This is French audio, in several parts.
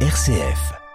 RCF.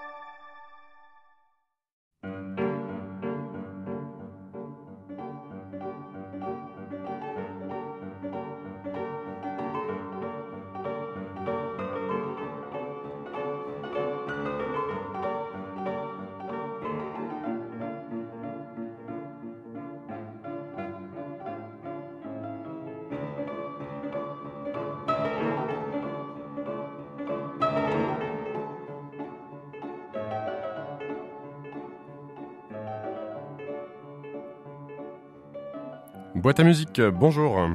Boîte à musique, bonjour.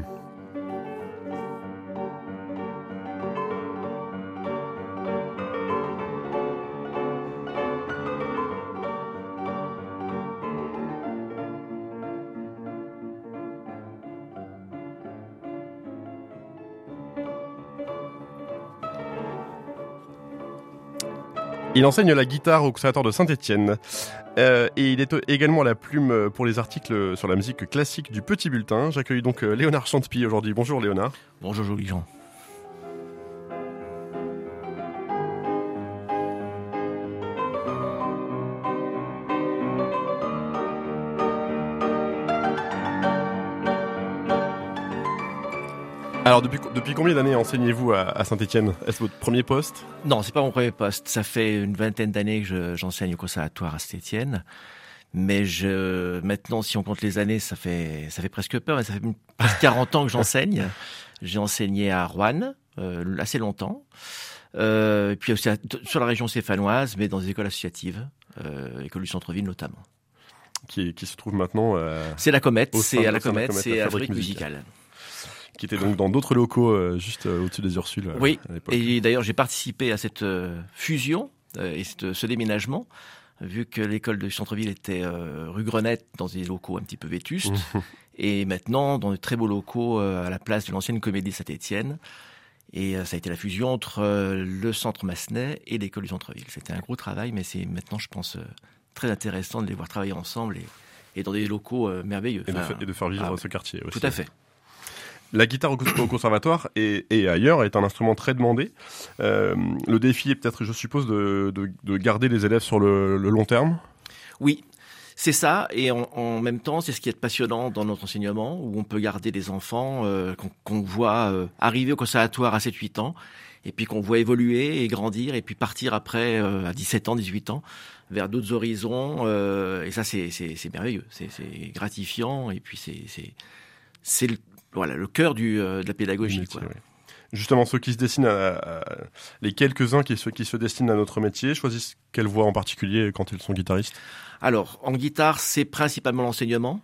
Il enseigne la guitare au conservatoire de Saint-Étienne. Euh, et il est également la plume pour les articles sur la musique classique du Petit Bulletin. J'accueille donc euh, Léonard Chantepie aujourd'hui. Bonjour Léonard. Bonjour Jean. Alors depuis, depuis combien d'années enseignez-vous à, Saint-Etienne Est-ce votre premier poste? Non, c'est pas mon premier poste. Ça fait une vingtaine d'années que j'enseigne au conservatoire à Saint-Etienne. Mais je, maintenant, si on compte les années, ça fait, ça fait presque peur. Ça fait presque 40 ans que j'enseigne. J'ai enseigné à Rouen euh, assez longtemps. Euh, et puis aussi sur la région céphanoise, mais dans des écoles associatives, euh, école du centre-ville notamment. Qui, qui, se trouve maintenant. Euh, c'est la Comète, c'est à la Comète, c'est à la fabrique musicale qui était donc dans d'autres locaux euh, juste euh, au-dessus des Ursules. Euh, oui, et d'ailleurs j'ai participé à cette fusion et ce déménagement vu que l'école de centre-ville était rue Grenette dans des locaux un petit peu vétustes, et maintenant dans de très beaux locaux à la place de l'ancienne comédie Saint-Étienne. Et ça a été la fusion entre le centre Massenet et l'école du centre-ville. C'était un gros travail, mais c'est maintenant, je pense, très intéressant de les voir travailler ensemble et, dans des locaux merveilleux. Et, de, faire vivre ah ce quartier aussi. Tout à fait. La guitare au, conservatoire et, ailleurs est un instrument très demandé. Euh, le défi est peut-être, je suppose, de, garder les élèves sur le, long terme? Oui, c'est ça, et en, même temps, c'est ce qui est passionnant dans notre enseignement, où on peut garder des enfants euh, qu'on voit euh, arriver au conservatoire à 7-8 ans, et puis qu'on voit évoluer et grandir, et puis partir après à 17 ans, 18 ans, vers d'autres horizons. et ça, c'est merveilleux, c'est gratifiant, et puis c'est voilà, le cœur du, euh, de la pédagogie. Justement, ceux qui se destinent à, les quelques-uns qui qui se destinent à notre métier choisissent quelle voie en particulier quand ils sont guitaristes? Alors, en guitare, c'est principalement l'enseignement.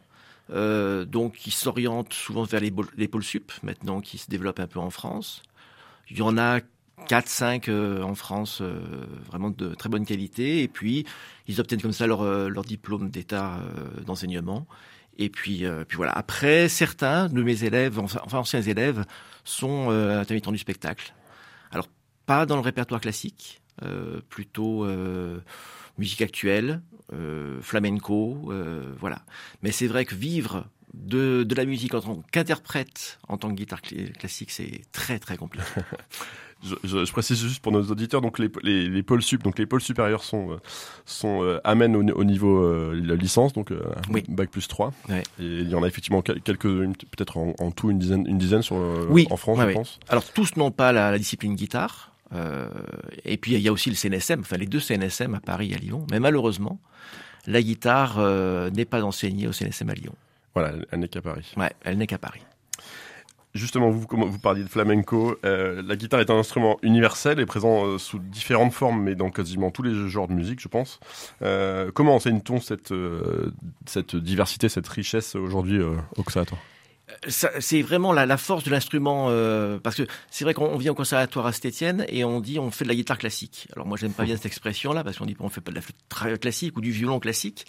Euh, donc, ils s'orientent souvent vers les, les, pôles sup, maintenant, qui se développent un peu en France. Il y en a 4, 5 euh, en France, vraiment de très bonne qualité. Et puis, ils obtiennent comme ça leur, leur diplôme d'état d'enseignement. Et puis, euh, puis voilà. Après, certains de mes élèves, enfin, anciens élèves, sont euh, intermittents du spectacle. Alors, pas dans le répertoire classique, euh, plutôt euh, musique actuelle, euh, flamenco, euh, voilà. Mais c'est vrai que vivre de, de la musique en tant qu'interprète, en tant que guitare classique, c'est très très compliqué. Je, je, précise juste pour nos auditeurs, donc les, les, les pôles sup, donc les pôles supérieurs sont, euh, sont euh, amènent au, au niveau euh, la licence, donc euh, bac plus 3. Et il y en a effectivement quelques, peut-être en, en, tout une dizaine, une dizaine sur, oui. en France, je pense. Alors tous n'ont pas la, la, discipline guitare. et puis il y a aussi le CNSM, enfin les deux CNSM à Paris et à Lyon. Mais malheureusement, la guitare n'est pas enseignée au CNSM à Lyon. Voilà, elle n'est qu'à Paris. Ouais, elle n'est qu'à Paris. Justement, vous, vous parliez de flamenco. Euh, la guitare est un instrument universel et présent euh, sous différentes formes, mais dans quasiment tous les genres de musique, je pense. Euh, comment enseigne-t-on cette, diversité, cette richesse aujourd'hui au conservatoire c'est vraiment la, la, force de l'instrument euh, parce que c'est vrai qu'on vient au conservatoire à Saint-Étienne et on dit on fait de la guitare classique. Alors moi j'aime pas bien cette expression là parce qu'on dit on fait pas de la flûte classique ou du violon classique.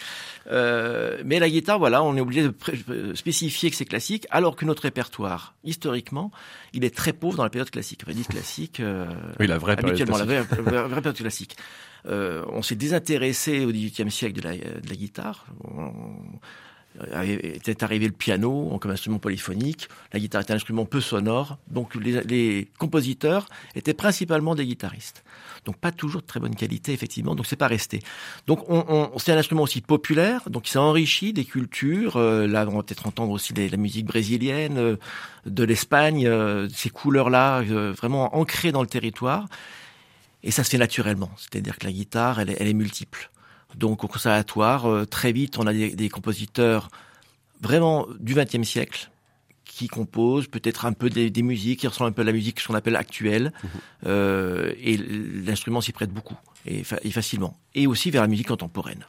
Euh, mais la guitare voilà on est obligé de spécifier que c'est classique alors que notre répertoire historiquement il est très pauvre dans la période classique. Enfin dit classique. Euh, oui la vraie période classique. La vraie, vraie, vraie période classique. Euh, on s'est désintéressé au XVIIIe siècle de la, de la guitare. On, était arrivé le piano comme instrument polyphonique. La guitare est un instrument peu sonore, donc les, compositeurs étaient principalement des guitaristes. Donc pas toujours de très bonne qualité, effectivement. Donc c'est pas resté. Donc on, c'est un instrument aussi populaire, donc il s'est enrichi des cultures. Euh, là, on va peut-être entendre aussi la musique brésilienne, euh, de l'Espagne, euh, ces couleurs-là vraiment ancrées dans le territoire. Et ça se fait naturellement, c'est-à-dire que la guitare, elle est multiple. Donc au conservatoire, euh, très vite, on a des, compositeurs vraiment du XXe siècle qui composent peut-être un peu des, musiques qui ressemblent un peu à la musique qu'on appelle actuelle, mhm. euh, et l'instrument s'y prête beaucoup et facilement, et aussi vers la musique contemporaine.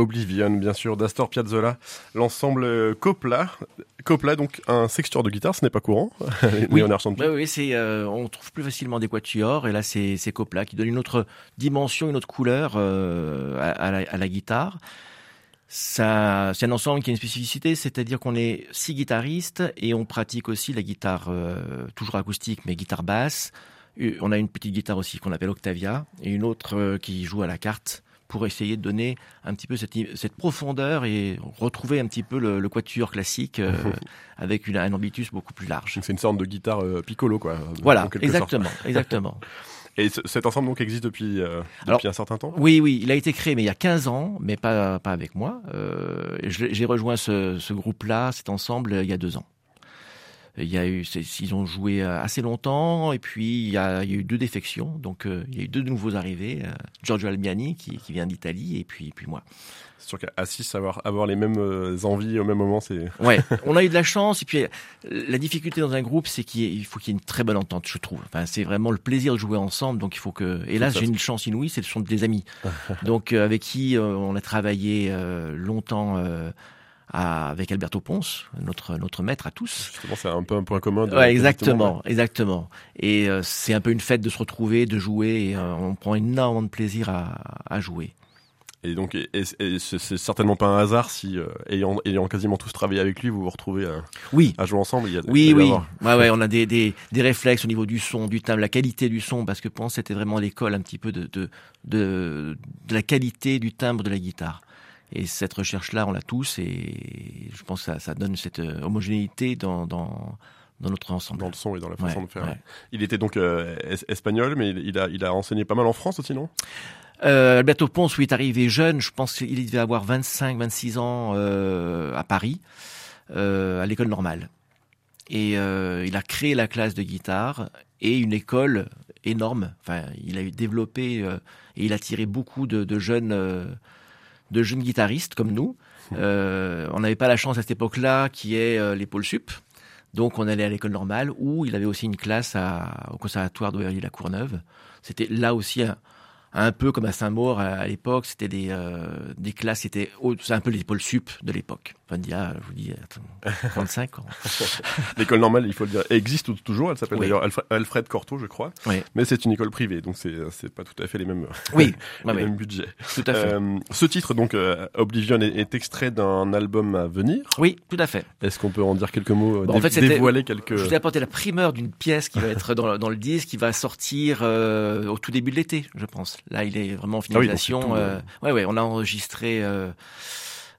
Oblivion, bien sûr, d'Astor Piazzolla, l'ensemble euh, Copla. Copla, donc un sexteur de guitare, ce n'est pas courant. oui, on oui, c'est, euh, on trouve plus facilement des quatuors, et là c'est, c'est Copla qui donne une autre dimension, une autre couleur euh, à, la, guitare. Ça, c'est un ensemble qui a une spécificité, c'est-à-dire qu'on est six guitaristes et on pratique aussi la guitare toujours acoustique, mais guitare basse. On a une petite guitare aussi qu'on appelle Octavia et une autre qui joue à la carte pour essayer de donner un petit peu cette, cette profondeur et retrouver un petit peu le, quatuor classique euh, avec une, un ambitus beaucoup plus large. C'est une sorte de guitare euh, piccolo, quoi. Voilà, exactement, exactement. Et cet ensemble donc existe depuis, euh, depuis un certain temps? Oui, oui, il a été créé mais il y a 15 ans, mais pas, pas avec moi. J'ai rejoint ce, ce groupe-là, cet ensemble, il y a deux ans. Il y a eu, ils ont joué euh, assez longtemps, et puis il y a, il y a eu deux défections. Donc euh, il y a eu deux nouveaux arrivés, euh, Giorgio Albiani qui, qui vient d'Italie, et puis, puis moi. C'est sûr qu'à 6, avoir, avoir les mêmes envies au même moment, c'est. Ouais, on a eu de la chance. Et puis, la difficulté dans un groupe, c'est qu'il faut qu'il y ait une très bonne entente, je trouve. Enfin, c'est vraiment le plaisir de jouer ensemble. Donc, il faut que. Et là, j'ai une chance inouïe, c'est ce sont des amis. donc, avec qui on a travaillé longtemps avec Alberto Ponce, notre notre maître à tous. Justement, c'est un peu un point commun. ouais, exactement, exactement. Et euh, c'est un peu une fête de se retrouver, de jouer. Et, euh, on prend énormément de plaisir à, à jouer. Et donc, et, c'est certainement pas un hasard si, euh, ayant, ayant quasiment tous travaillé avec lui, vous vous retrouvez à, oui. à jouer ensemble. Il y a, oui, oui. Ouais, ouais, on a des, des, des, réflexes au niveau du son, du timbre, la qualité du son, parce que Ponce c'était vraiment l'école un petit peu de, de, de, de la qualité du timbre de la guitare. Et cette recherche-là, on l'a tous, et je pense que ça, ça donne cette euh, homogénéité dans, dans, dans, notre ensemble. Dans le son et dans la façon de faire. Il était donc euh, espagnol, mais il a, il a enseigné pas mal en France aussi, non? Euh, Alberto Ponce, lui, est arrivé jeune. Je pense qu'il devait avoir 25, 26 ans euh, à Paris, à l'école normale. Et il a créé la classe de guitare et une école énorme. Enfin, il a développé et il a tiré beaucoup de, de jeunes de jeunes guitaristes comme nous. Euh, on n'avait pas la chance à cette époque-là qui est euh, les sup. Donc on allait à l'école normale où il avait aussi une classe au conservatoire d'Auvergne-la Courneuve. C'était là aussi un, un peu comme à Saint-Maur à, l'époque, c'était des, euh, des classes, c'était c'est un peu les pôles sup de l'époque. Enfin, il y a, je vous dis, 35 ans. L'école normale, il faut le dire, existe toujours. Elle s'appelle d'ailleurs Alfred Cortot, je crois. Oui. Mais c'est une école privée, donc c'est c'est pas tout à fait les mêmes oui. les mêmes budgets. Tout à fait. Euh, ce titre, donc euh, Oblivion, est, est extrait d'un album à venir. Oui, tout à fait. Est-ce qu'on peut en dire quelques mots, bon, en fait, dévoiler quelques. Je vous ai apporté la primeur d'une pièce qui va être dans, dans le disque, qui va sortir euh, au tout début de l'été, je pense. Là, il est vraiment en ah finalisation. euh, ouais, ouais, on a enregistré euh,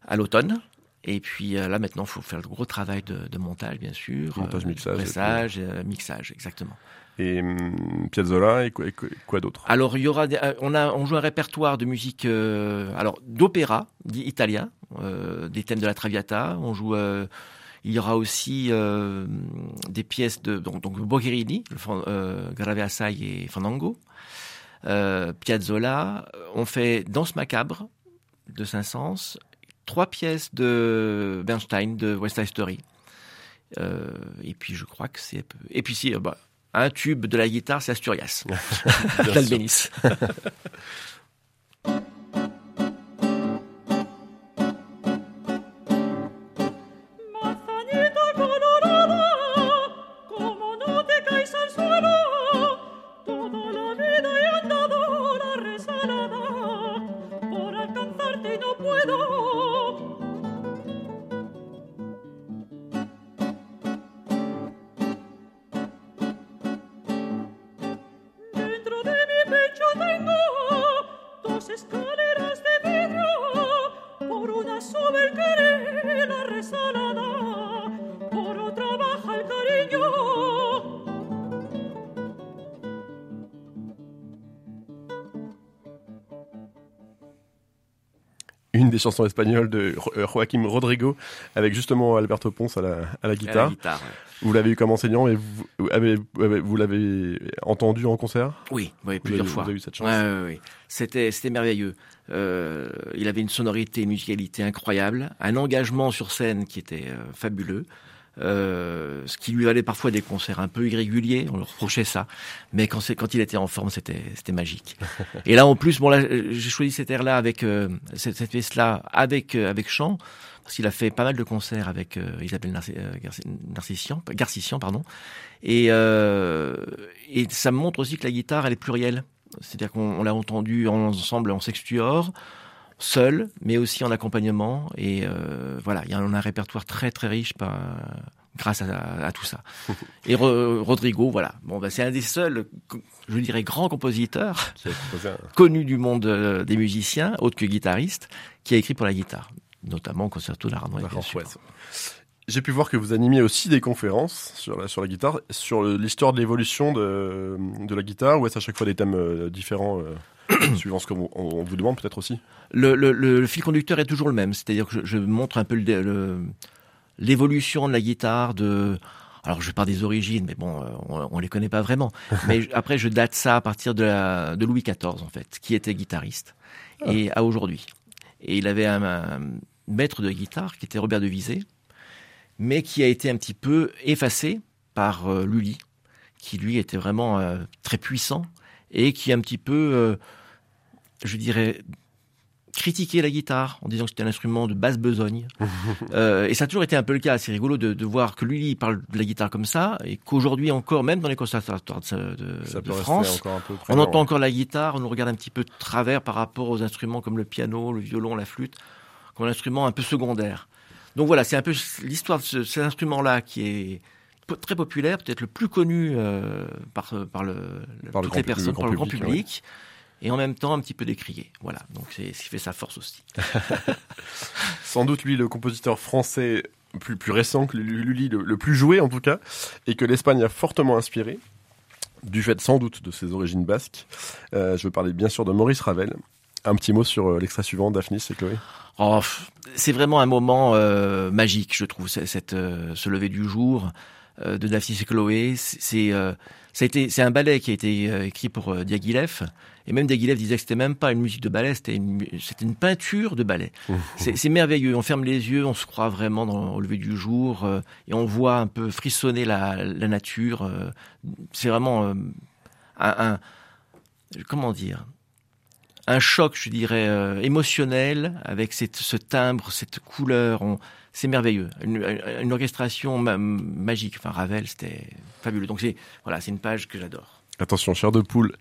à l'automne. Et puis euh, là maintenant, il faut faire le gros travail de, de montage, bien sûr, montage, mixage, mixage, mixage, exactement. Et hum, Piazzolla et quoi, quoi d'autre? Alors il y aura, des, on a, on joue un répertoire de musique, alors d'opéra italien, des thèmes de la Traviata. On joue il y aura aussi euh, des pièces de donc, donc Boccherini, euh, Grave Assai et Fandango. Euh, Piazzolla, on fait Danse macabre de Saint-Saëns, trois pièces de Bernstein de West Side Story. Euh, et puis je crois que c'est et puis si bah, un tube de la guitare c'est Asturias chansons espagnoles de euh, Joaquim Rodrigo avec justement Alberto Ponce à la, à la guitare. Vous l'avez eu comme enseignant et vous, avez, vous l'avez entendu en concert? Oui, oui plusieurs fois. Vous avez eu cette chance. Ouais, C'était, c'était merveilleux. Euh, il avait une sonorité, une musicalité incroyable, un engagement sur scène qui était euh, fabuleux. Euh, ce qui lui valait parfois des concerts un peu irréguliers, on le reprochait ça, mais quand, quand il était en forme, c'était magique. Et là, en plus, bon là, j'ai choisi cette air-là avec euh, cette, cette pièce-là avec euh, avec chant, parce qu'il a fait pas mal de concerts avec Isabelle Narcissian, Garcissian, pardon, et et ça montre aussi que la guitare, elle est plurielle, c'est-à-dire qu'on l'a entendu ensemble en sextuor seul, mais aussi en accompagnement. Et euh, voilà, il y a un répertoire très très riche grâce à, tout ça. Et Rodrigo, voilà. Bon, bah, c'est un des seuls, je dirais, grands compositeurs connus du monde euh, des musiciens, autre que guitariste, qui a écrit pour la guitare, notamment Concerto d'Arnois. J'ai pu voir que vous animiez aussi des conférences sur la, sur la guitare, sur l'histoire de l'évolution de, de la guitare, ou est-ce à chaque fois des thèmes euh, différents euh, suivant ce qu'on on vous demande peut-être aussi le, le, le, fil conducteur est toujours le même, c'est-à-dire que je, je, montre un peu l'évolution de la guitare, de alors je pars des origines, mais bon, euh, on, on les connaît pas vraiment. mais après, je date ça à partir de, la, de Louis XIV en fait, qui était guitariste ah. et à aujourd'hui. Et il avait un, maître de guitare qui était Robert de Visé, mais qui a été un petit peu effacé par euh, Lully, qui lui était vraiment euh, très puissant et qui un petit peu, je dirais, critiquer la guitare en disant que c'était un instrument de basse besogne. euh, et ça a toujours été un peu le cas. C'est rigolo de, de, voir que lui, il parle de la guitare comme ça et qu'aujourd'hui encore, même dans les conservatoires de, de France, on entend encore la guitare, on nous regarde un petit peu de travers par rapport aux instruments comme le piano, le violon, la flûte, comme un instrument un peu secondaire. Donc voilà, c'est un peu l'histoire de ce, cet instrument-là qui est très populaire, peut-être le plus connu euh, par, par, le, par toutes les personnes, par le grand public et en même temps un petit peu décrié. Voilà, donc c'est ce qui fait sa force aussi. Sans doute lui le compositeur français plus, plus récent que Lully, le, plus joué en tout cas, et que l'Espagne a fortement inspiré, du fait sans doute de ses origines basques. Euh, je veux parler bien sûr de Maurice Ravel. Un petit mot sur euh, l'extrait suivant, Daphnis et Chloé. Oh, c'est vraiment un moment euh, magique, je trouve, cette, euh, ce lever du jour euh, de Daphnis et Chloé. C'est c'est un ballet qui a été écrit pour Diaghilev et même Diaghilev disait que c'était même pas une musique de ballet, c'était une, une peinture de ballet. c'est, merveilleux. On ferme les yeux, on se croit vraiment dans, au lever du jour euh, et on voit un peu frissonner la, la nature. Euh, c'est vraiment euh, un, un, comment dire un choc, je dirais, émotionnel avec cette, ce timbre, cette couleur. C'est merveilleux. Une, une orchestration magique. Enfin, Ravel, c'était fabuleux. Donc c'est voilà, c'est une page que j'adore. Attention, cher de poule,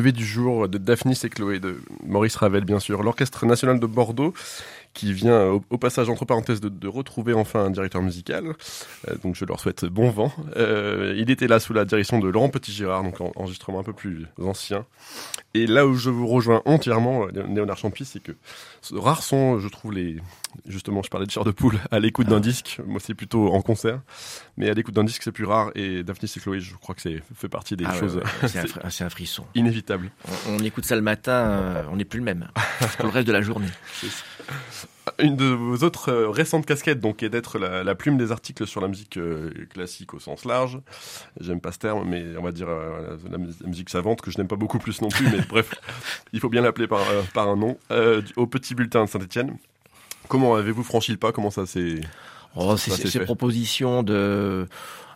Du jour de Daphnis et Chloé, de Maurice Ravel, bien sûr. L'Orchestre national de Bordeaux, qui vient au, passage, entre parenthèses, de, retrouver enfin un directeur musical. Euh, donc je leur souhaite bon vent. Euh, il était là sous la direction de Laurent Petit-Girard, donc en, enregistrement un peu plus ancien. Et là où je vous rejoins entièrement, euh, Léonard Champy, c'est que rares sont, je trouve, les, justement, je parlais de chair de poule, à l'écoute d'un disque. Moi, c'est plutôt en concert. Mais à l'écoute d'un disque, c'est plus rare. Et Daphne et Chloé, je crois que c'est fait partie des ah choses. c'est un, frisson. Inévitable. On, écoute ça le matin, euh, on n'est plus le même. pour le reste de la journée. Une de vos autres euh, récentes casquettes, donc, est d'être la, plume des articles sur la musique euh, classique au sens large. J'aime pas ce terme, mais on va dire la, musique savante, que je n'aime pas beaucoup plus non plus. mais bref, il faut bien l'appeler par, par un nom. au petit bulletin de Saint-Etienne. Comment avez-vous franchi le pas? Comment ça s'est Oh, c'est ces propositions de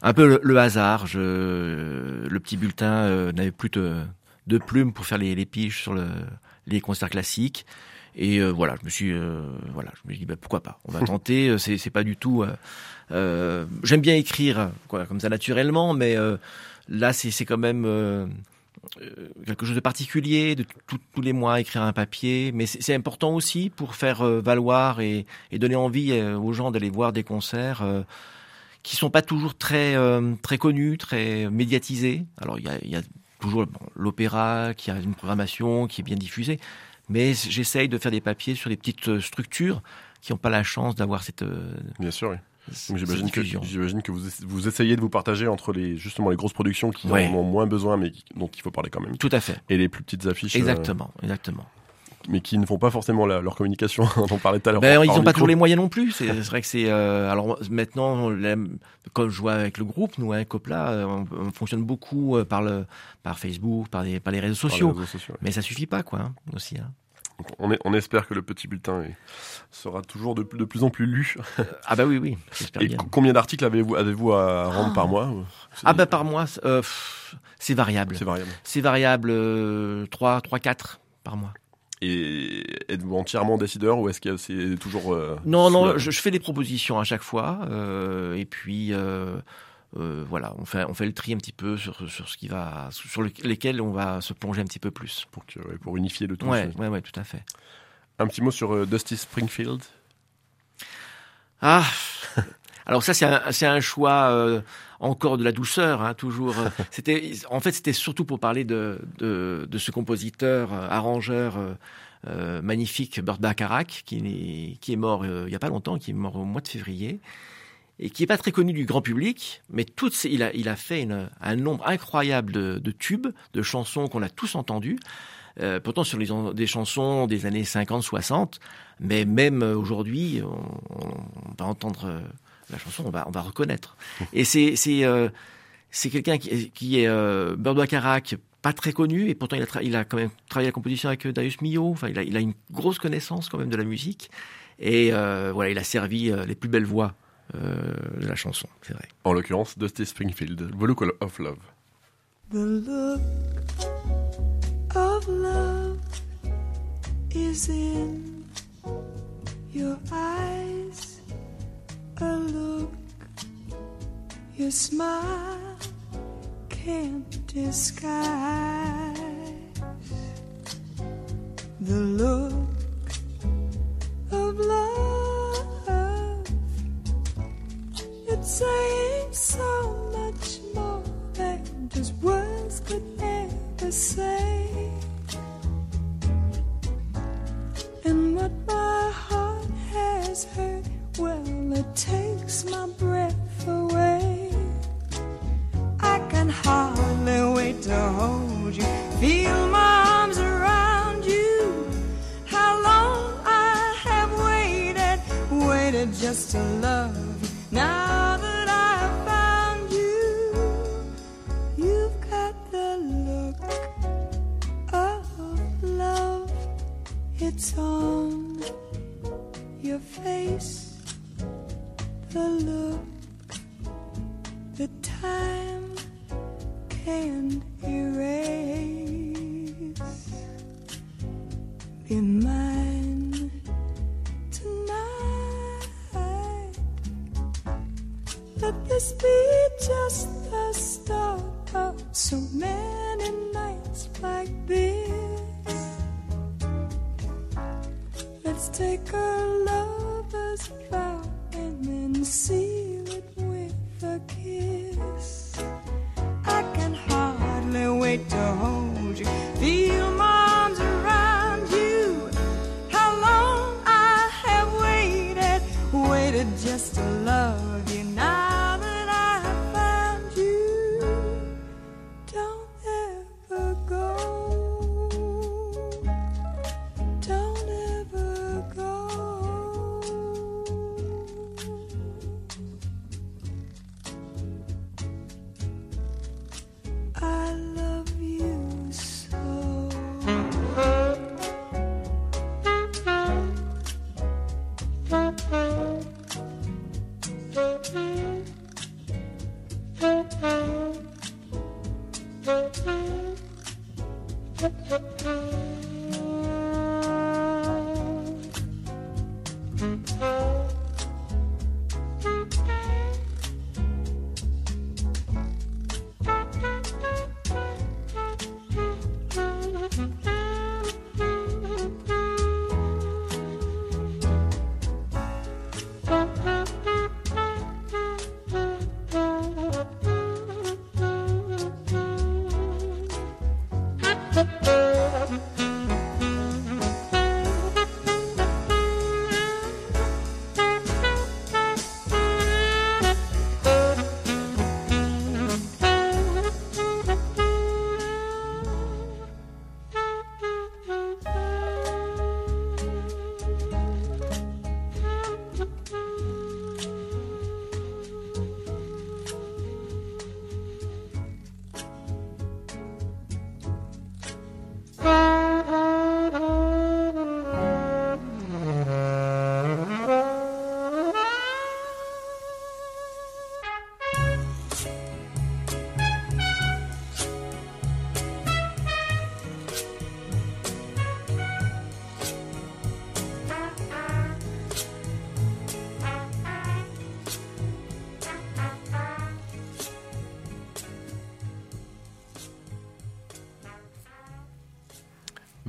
un peu le, hasard. Je, le petit bulletin euh, n'avait plus de, de, plumes pour faire les, les piges sur le, les concerts classiques. Et euh, voilà, je me suis, euh, voilà, je me dis bah, pourquoi pas. On va tenter. c'est, c'est pas du tout. J'aime bien écrire, quoi, comme ça naturellement, mais là, c'est, c'est quand même euh, quelque chose de particulier, de tous les mois écrire un papier, mais c'est important aussi pour faire euh, valoir et, donner envie euh, aux gens d'aller voir des concerts qui sont pas toujours très très connus, très médiatisés. Alors il y a, toujours l'opéra qui a une programmation qui est bien diffusée, mais j'essaye de faire des papiers sur des petites structures qui n'ont pas la chance d'avoir cette bien sûr oui. J'imagine que, j'imagine que vous, vous essayez de vous partager entre les, justement, les grosses productions qui en ont moins besoin, mais dont il faut parler quand même. Tout à fait. Et les plus petites affiches. Euh, exactement, exactement. Mais qui ne font pas forcément leur communication, dont on parlait tout à l'heure. Ben, ils n'ont pas toujours les moyens non plus. C'est vrai que c'est. Euh, alors maintenant, comme je vois avec le groupe, nous, avec Copla, euh, on, fonctionne beaucoup par, le, par Facebook, par les, par les réseaux sociaux. Mais ça suffit pas, quoi, hein, aussi. Hein on, espère que le petit bulletin sera toujours de, plus en plus lu. ah bah oui, oui. Et combien d'articles avez-vous avez à rendre par mois Ah bah par mois, euh, c'est variable. C'est variable. C'est variable, 3, 3, 4 par mois. Et êtes-vous entièrement décideur ou est-ce que c'est toujours... Euh, non, non, je, fais des propositions à chaque fois. Euh, et puis... Euh, voilà, on fait, on fait le tri un petit peu sur, sur ce qui va, sur lesquels on va se plonger un petit peu plus. Pour, pour unifier le tout. Ouais, ouais, ouais, tout à fait. Un petit mot sur euh, Dusty Springfield. Ah, alors ça c'est un, un, choix euh, encore de la douceur, hein, toujours. C'était, en fait, c'était surtout pour parler de, de, de ce compositeur, arrangeur magnifique, Burt Bacharach, qui, qui est mort il y a pas longtemps, qui est mort au mois de février et qui n'est pas très connu du grand public, mais toutes il, a, il a fait un nombre incroyable de, tubes, de chansons qu'on a tous entendues, euh, pourtant sur les, des chansons des années 50-60, mais même aujourd'hui, on, va entendre euh, la chanson, on va, on va reconnaître. Et c'est euh, quelqu'un qui, qui est euh, Carac, pas très connu, et pourtant il a, il a quand même travaillé la composition avec Darius Milhaud, enfin il a, il a une grosse connaissance quand même de la musique, et voilà, il a servi les plus belles voix euh, de la chanson, c'est vrai. En l'occurrence, Dusty Springfield, The Look of Love. The look of love is in your eyes. A look your smile can't disguise. The look of love. Saying so much more than just words could ever say. And what my heart has heard, well, it takes my breath away. I can hardly wait to hold you, feel my arms around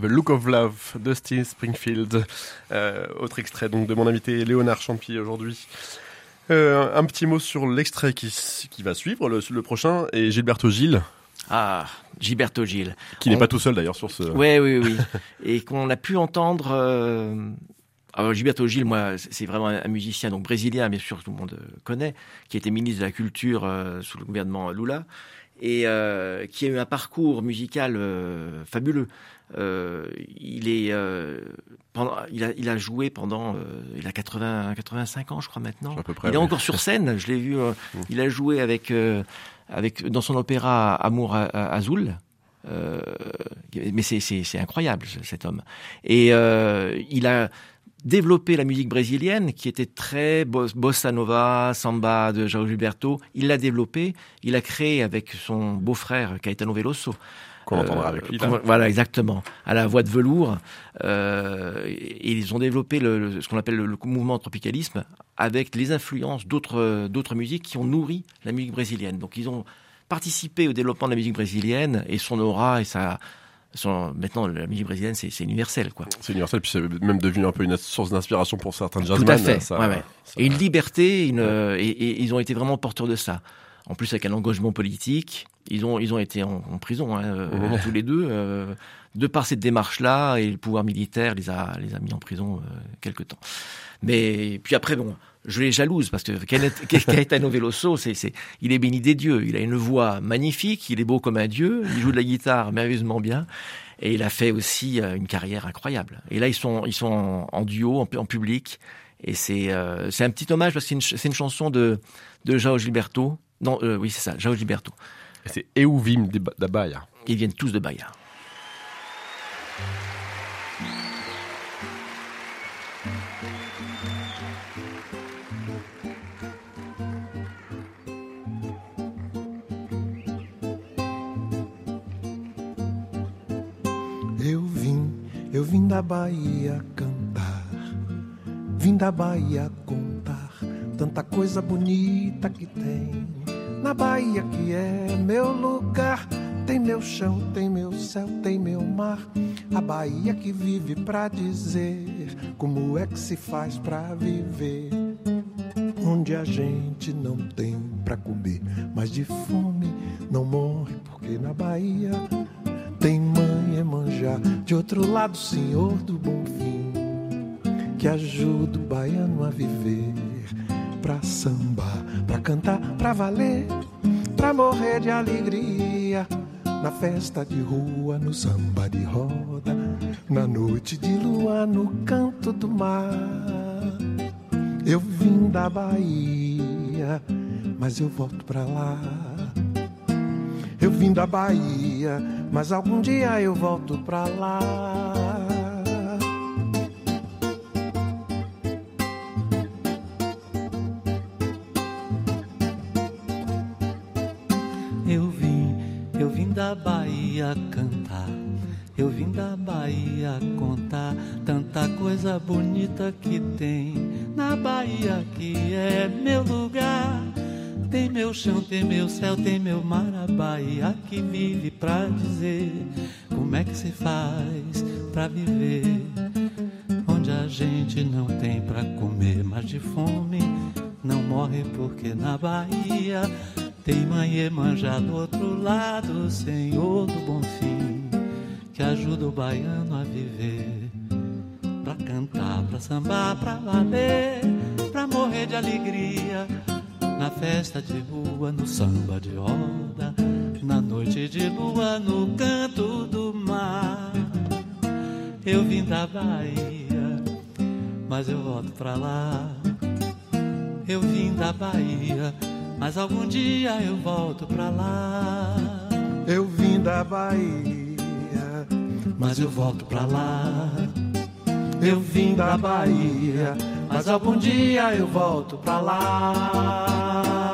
The Look of Love, Dusty Springfield. Euh, autre extrait donc de mon invité Léonard Champier aujourd'hui. Euh, un petit mot sur l'extrait qui, qui va suivre, le, le prochain, et Gilberto Gil. Ah, Gilberto Gil. Qui n'est pas tout seul d'ailleurs sur ce. Ouais, oui, oui. et qu'on a pu entendre. Euh... Alors, Gilberto Gil, moi, c'est vraiment un musicien donc brésilien, bien sûr, tout le monde connaît, qui était ministre de la Culture euh, sous le gouvernement Lula et euh, qui a eu un parcours musical euh, fabuleux. Euh, il est pendant, il a, il a joué pendant, il a 80, 85 ans, je crois maintenant. À peu près, il est oui. encore sur scène. Je l'ai vu. il a joué avec, avec dans son opéra Amour Azul. Euh, mais c'est incroyable cet homme. Et euh, il a développé la musique brésilienne qui était très bossa nova, samba de João Gilberto. Il l'a développé. Il a créé avec son beau-frère Caetano Veloso. Qu'on entendra avec lui. Là. Voilà, exactement. À la voix de velours. Euh, et ils ont développé le, le, ce qu'on appelle le, le, mouvement tropicalisme avec les influences d'autres d'autres musiques qui ont nourri la musique brésilienne. Donc ils ont participé au développement de la musique brésilienne et son aura et sa son, maintenant la musique brésilienne c'est universel quoi. C'est universel puis c'est même devenu un peu une source d'inspiration pour certains jazzmen. Tout à fait. Ça, ouais, ouais. Ça, et une liberté, une, ouais. et, et, ils ont été vraiment porteurs de ça. En plus avec un engagement politique, ils ont ils ont été en, en prison hein, mmh. tous les deux. Euh, de par cette démarche-là et le pouvoir militaire les a les a mis en prison euh, quelque temps. Mais puis après bon, je les jalouse parce que Caetano Veloso, c'est, c'est, il est béni des dieux. Il a une voix magnifique, il est beau comme un dieu, il joue de la guitare merveilleusement bien, et il a fait aussi euh, une carrière incroyable. Et là, ils sont, ils sont en, en duo, en, en, public, et c'est, euh, c'est un petit hommage parce que c'est une, c'est une chanson de, de João Gilberto. Non, euh, oui, c'est ça, João Gilberto. C'est Euvim da Bahia. Ils viennent tous de Bahia. Eu vim, eu vim da Bahia cantar, vim da Bahia contar tanta coisa bonita que tem. Na Bahia que é meu lugar, tem meu chão, tem meu céu, tem meu mar. A Bahia que vive pra dizer como é que se faz pra viver. Onde a gente não tem pra comer, mas de fome não morre, porque na Bahia tem mãe manjar. De outro lado, senhor do bom fim, que ajuda o baiano a viver. Pra sambar, pra cantar, pra valer, pra morrer de alegria. Na festa de rua, no samba de roda, na noite de lua, no canto do mar. Eu vim da Bahia, mas eu volto pra lá. Eu vim da Bahia, mas algum dia eu volto pra lá. Bahia cantar. Eu vim da Bahia contar tanta coisa bonita que tem na Bahia que é meu lugar. Tem meu chão, tem meu céu, tem meu mar, a Bahia que vive pra dizer como é que se faz pra viver. Onde a gente não tem pra comer, mas de fome não morre porque na Bahia tem mãe Emanjá do outro lado, Senhor do bom fim, que ajuda o baiano a viver. Pra cantar, pra sambar, pra valer, pra morrer de alegria na festa de rua, no samba de roda, na noite de lua, no canto do mar. Eu vim da Bahia, mas eu volto pra lá. Eu vim da Bahia, mas algum dia eu volto pra lá. Eu vim da Bahia, mas eu volto pra lá. Eu vim da Bahia, mas algum dia eu volto pra lá.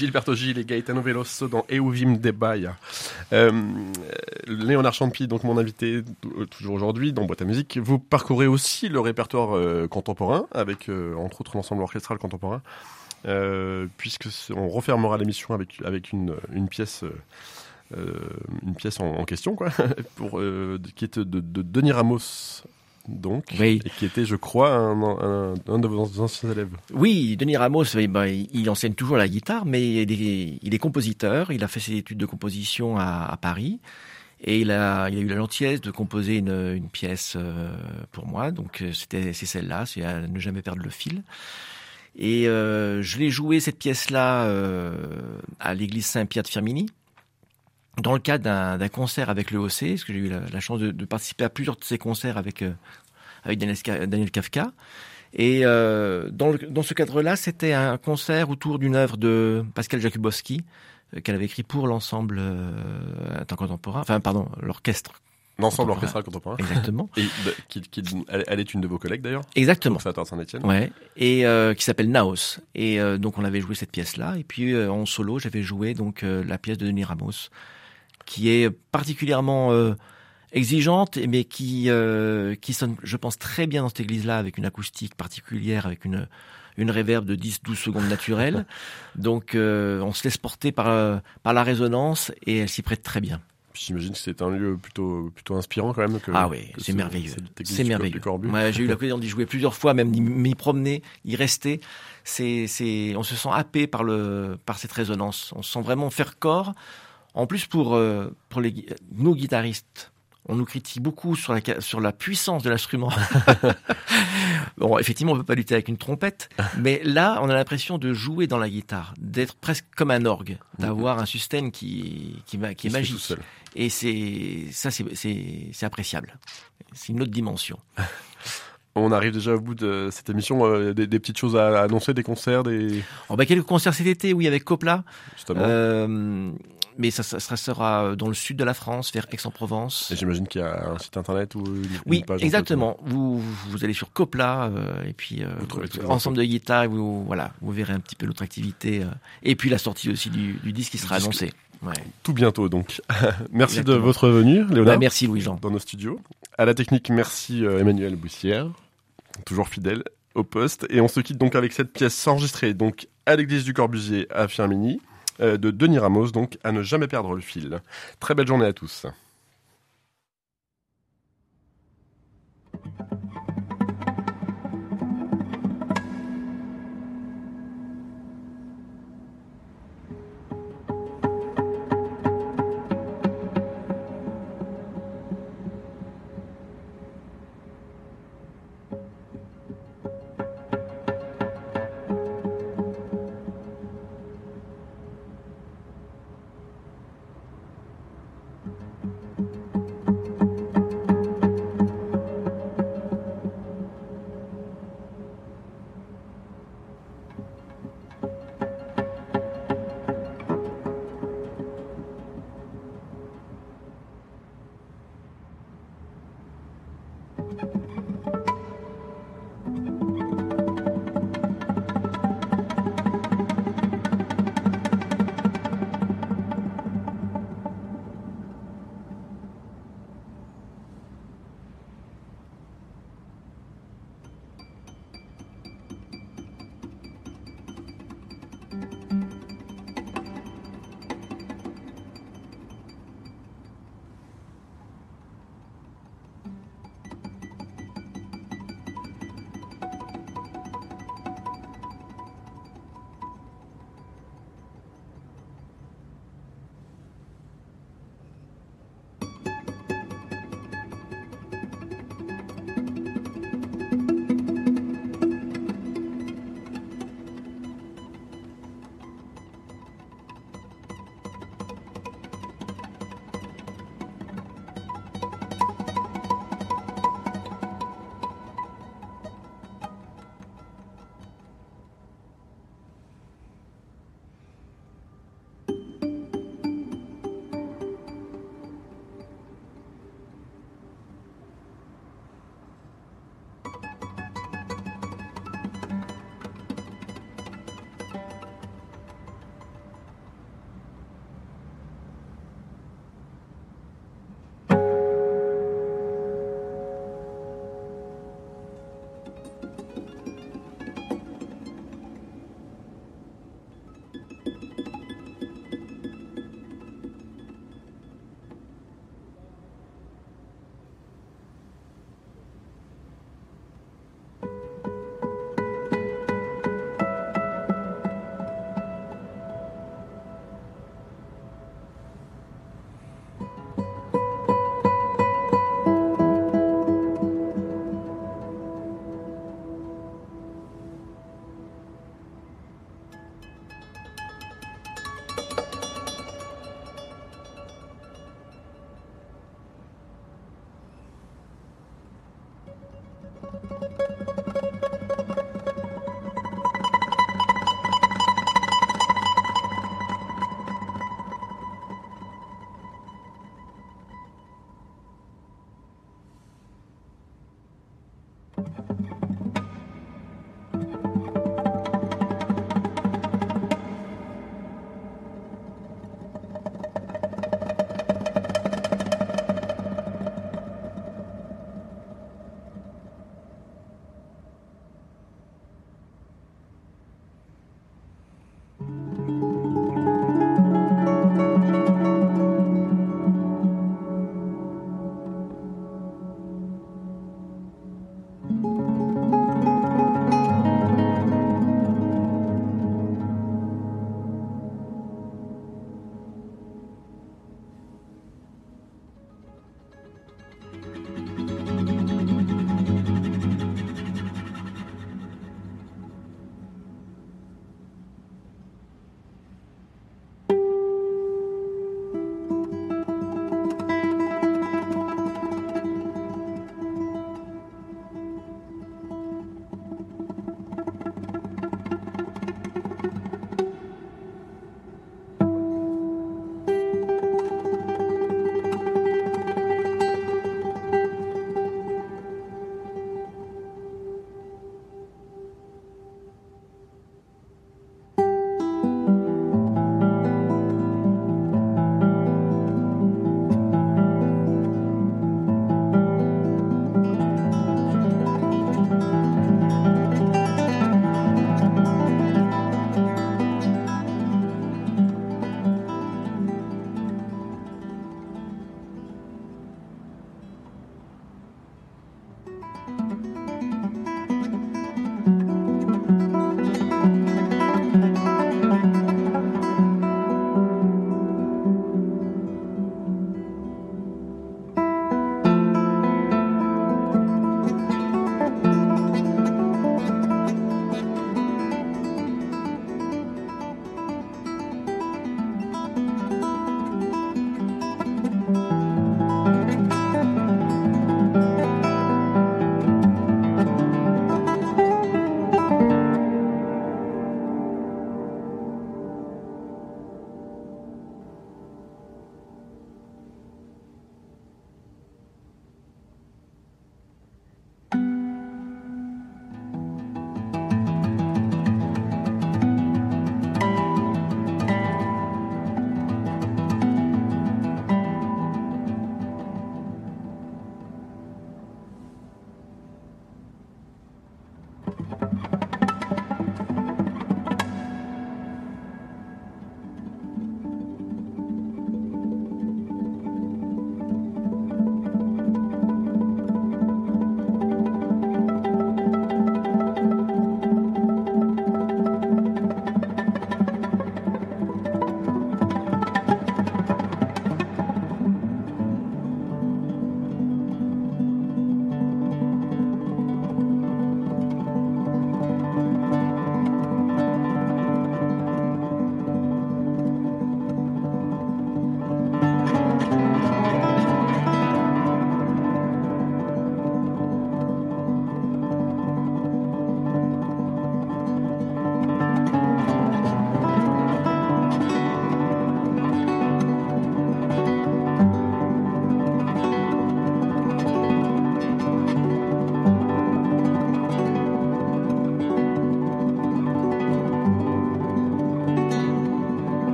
Gilberto Gil et Gaetano Veloso dans Euvim de Bahia. Euh, Léonard Champi, donc mon invité toujours aujourd'hui dans Boîte à musique. Vous parcourez aussi le répertoire euh, contemporain avec euh, entre autres l'ensemble orchestral contemporain. Euh, puisque on refermera l'émission avec avec une, pièce euh, une pièce en, question quoi pour euh, qui est de, de Denis Ramos donc, oui. et qui était, je crois, un, un, un, de vos anciens élèves. Oui, Denis Ramos, ben, il enseigne toujours la guitare, mais il est, il est, compositeur. Il a fait ses études de composition à, à Paris. Et il a, il a eu la gentillesse de composer une, une pièce euh, pour moi. Donc, c'était, c'est celle-là, c'est à ne jamais perdre le fil. Et euh, je l'ai joué cette pièce-là euh, à l'église Saint-Pierre de Firmini dans le cadre d'un concert avec le OC, parce que j'ai eu la, la chance de, de, participer à plusieurs de ces concerts avec, euh, avec Daniel, Daniel, Kafka. Et euh, dans, le, dans, ce cadre-là, c'était un concert autour d'une œuvre de Pascal Jakubowski, euh, qu'elle avait écrit pour l'ensemble contemporain, enfin pardon, l'orchestre. L'ensemble orchestral contemporain. Exactement. Et de, qui, qui, elle, est une de vos collègues d'ailleurs. Exactement. Conservatoire Saint-Etienne. Ouais. Et euh, qui s'appelle Naos. Et euh, donc on avait joué cette pièce-là. Et puis en solo, j'avais joué donc la pièce de Denis Ramos qui est particulièrement euh, exigeante, mais qui euh, qui sonne, je pense, très bien dans cette église-là, avec une acoustique particulière, avec une une réverb de 10-12 secondes naturelles. Donc, euh, on se laisse porter par par la résonance et elle s'y prête très bien. J'imagine que c'est un lieu plutôt plutôt inspirant quand même. Que, ah oui, c'est merveilleux. C'est merveilleux. Ouais, j'ai eu l'occasion d'y jouer plusieurs fois, même m'y promener, y rester. C'est c'est, on se sent happé par le par cette résonance. On se sent vraiment faire corps. En plus, pour, euh, pour les, nos guitaristes, on nous critique beaucoup sur la, sur la puissance de l'instrument. bon, effectivement, on peut pas lutter avec une trompette, mais là, on a l'impression de jouer dans la guitare, d'être presque comme un orgue, d'avoir un sustain qui, qui, qui est magique. Et c'est, ça, c'est appréciable. C'est une autre dimension. On arrive déjà au bout de cette émission. Euh, des, des, petites choses à annoncer, des concerts, des. Oh bah quelques concerts cet été, oui, avec Copla. Justement. Euh, mais ça, ça, sera euh, dans le sud de la France, vers Aix-en-Provence. J'imagine qu'il y a un site internet ou une, oui, une page exactement. Vous, vous allez sur Copla euh, et puis euh, ensemble de guitare, vous voilà, vous verrez un petit peu notre activité euh, et puis la sortie aussi du, disque qui sera disque. annoncé. Ouais. Tout bientôt donc. merci de votre venue, Léonard. Bah, merci Louis-Jean. Dans nos studios. À la technique, merci Emmanuel Boussière, toujours fidèle au poste. Et on se quitte donc avec cette pièce enregistrée donc à l'église du Corbusier à Firmini. Euh, de Denis Ramos, donc à ne jamais perdre le fil. Très belle journée à tous.